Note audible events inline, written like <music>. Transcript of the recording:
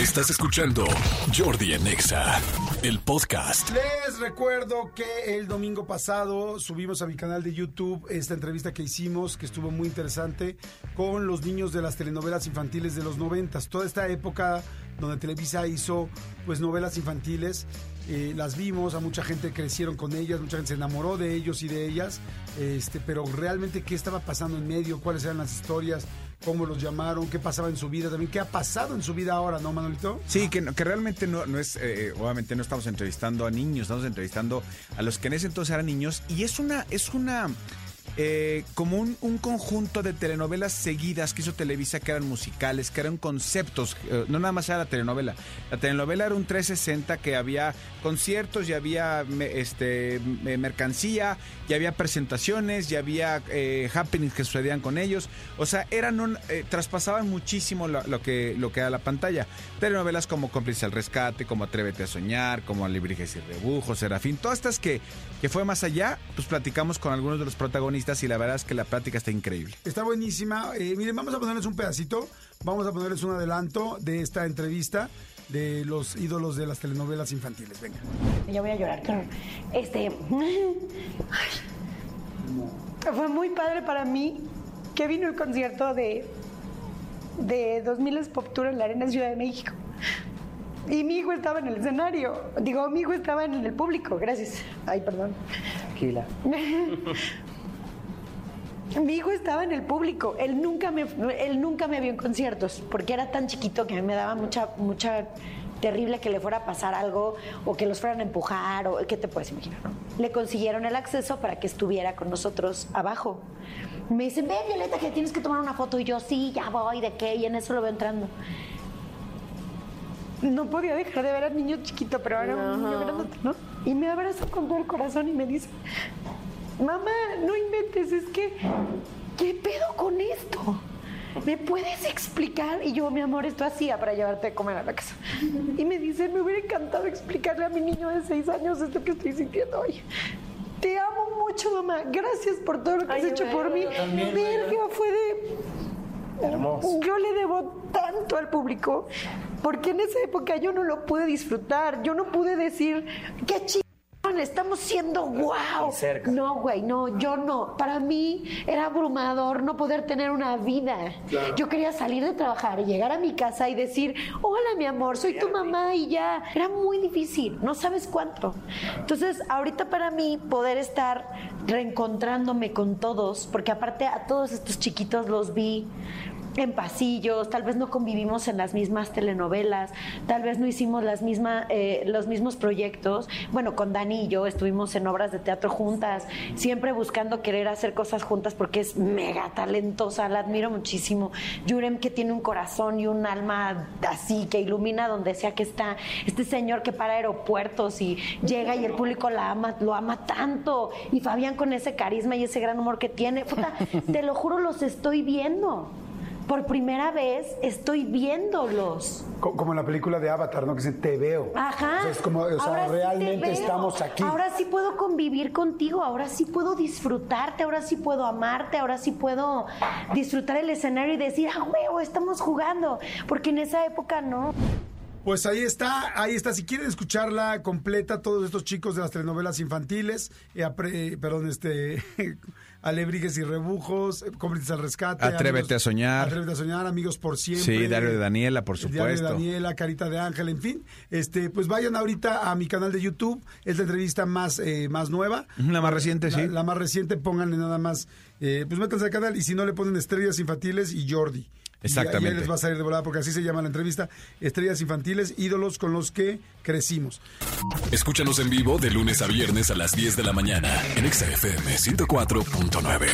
Estás escuchando Jordi en Exa, el podcast. Les recuerdo que el domingo pasado subimos a mi canal de YouTube esta entrevista que hicimos, que estuvo muy interesante, con los niños de las telenovelas infantiles de los noventas. Toda esta época donde Televisa hizo pues novelas infantiles, eh, las vimos, a mucha gente crecieron con ellas, mucha gente se enamoró de ellos y de ellas, este, pero realmente qué estaba pasando en medio, cuáles eran las historias, cómo los llamaron, qué pasaba en su vida también, qué ha pasado en su vida ahora, ¿no, Manolito? Sí, que, que realmente no, no es, eh, obviamente no estamos entrevistando a niños, estamos entrevistando a los que en ese entonces eran niños y es una, es una, eh, como un, un conjunto de telenovelas seguidas que hizo Televisa que eran musicales, que eran conceptos, eh, no nada más era la telenovela. La telenovela era un 360 que había conciertos, y había este, me- mercancía, y había presentaciones, y había eh, happenings que sucedían con ellos. O sea, eran un, eh, traspasaban muchísimo lo, que, lo que era la pantalla. Telenovelas como Cómplice al Rescate, como Atrévete a Soñar, como Alebrijes y Rebujos, Serafín, todas estas que, que fue más allá, pues platicamos con algunos de los protagonistas y la verdad es que la plática está increíble. Está buenísima. Eh, miren, vamos a ponerles un pedacito, vamos a ponerles un adelanto de esta entrevista de los ídolos de las telenovelas infantiles. Venga. Ya voy a llorar, horror. Este. ay, fue muy padre para mí que vino el concierto de, de 2000 Pop Tour en la Arena Ciudad de México. Y mi hijo estaba en el escenario. Digo, mi hijo estaba en el público. Gracias. Ay, perdón. Tranquila. <laughs> Mi hijo estaba en el público. Él nunca me, él nunca me vio en conciertos porque era tan chiquito que me daba mucha, mucha terrible que le fuera a pasar algo o que los fueran a empujar o qué te puedes imaginar. no? Le consiguieron el acceso para que estuviera con nosotros abajo. Me dicen, ven Violeta que tienes que tomar una foto y yo sí, ya voy, ¿de qué? Y en eso lo veo entrando. No podía dejar de ver al niño chiquito, pero ahora un niño grandote, ¿no? Y me abraza con todo el corazón y me dice, mamá, no inventes, es que, ¿qué pedo con esto? ¿Me puedes explicar? Y yo, mi amor, esto hacía para llevarte a comer a la casa. Y me dice, me hubiera encantado explicarle a mi niño de seis años esto que estoy sintiendo hoy. Te amo mucho, mamá. Gracias por todo lo que has hecho por mí. Verga, fue de... Yo le debo tanto al público porque en esa época yo no lo pude disfrutar. Yo no pude decir, qué estamos siendo wow. No, güey, no, yo no. Para mí era abrumador no poder tener una vida. Yo quería salir de trabajar llegar a mi casa y decir, hola mi amor, soy tu mamá y ya. Era muy difícil, no sabes cuánto. Entonces, ahorita para mí poder estar reencontrándome con todos, porque aparte a todos estos chiquitos los vi en pasillos, tal vez no convivimos en las mismas telenovelas, tal vez no hicimos las misma, eh, los mismos proyectos. Bueno, con Dani y yo estuvimos en obras de teatro juntas, siempre buscando querer hacer cosas juntas porque es mega talentosa, la admiro muchísimo. Yurem que tiene un corazón y un alma así que ilumina donde sea que está. Este señor que para aeropuertos y llega y el público la ama, lo ama tanto. Y Fabián con ese carisma y ese gran humor que tiene. Puta, <laughs> te lo juro, los estoy viendo. Por primera vez estoy viéndolos. Co- Como en la película de Avatar, ¿no? Que dice, te veo. Ajá. O sea, es como, o sea, Ahora realmente estamos aquí. Ahora sí puedo convivir contigo, ahora sí puedo disfrutarte, ahora sí puedo amarte, ahora sí puedo disfrutar el escenario y decir, ah, huevo, estamos jugando. Porque en esa época no. Pues ahí está, ahí está. Si quieren escucharla completa, todos estos chicos de las telenovelas infantiles, eh, apre- perdón, este, <laughs> Alebrijes y Rebujos, eh, Cómplices al Rescate. Atrévete a soñar. Atrévete a soñar, Amigos por Siempre. Sí, Diario de Daniela, por El Diario de supuesto. Daniela, Carita de Ángel, en fin. Este, pues vayan ahorita a mi canal de YouTube. Es la entrevista más, eh, más nueva. La más reciente, La, sí. la más reciente, pónganle nada más. eh, pues métanse al canal y si no le ponen Estrellas Infantiles y Jordi. Y ahí- Exactamente. ahí les va a salir de volada porque así se llama la entrevista. Estrellas Infantiles, ídolos con los que crecimos. Escúchanos en vivo de lunes a viernes a las 10 de la mañana en Exa FM 104.9.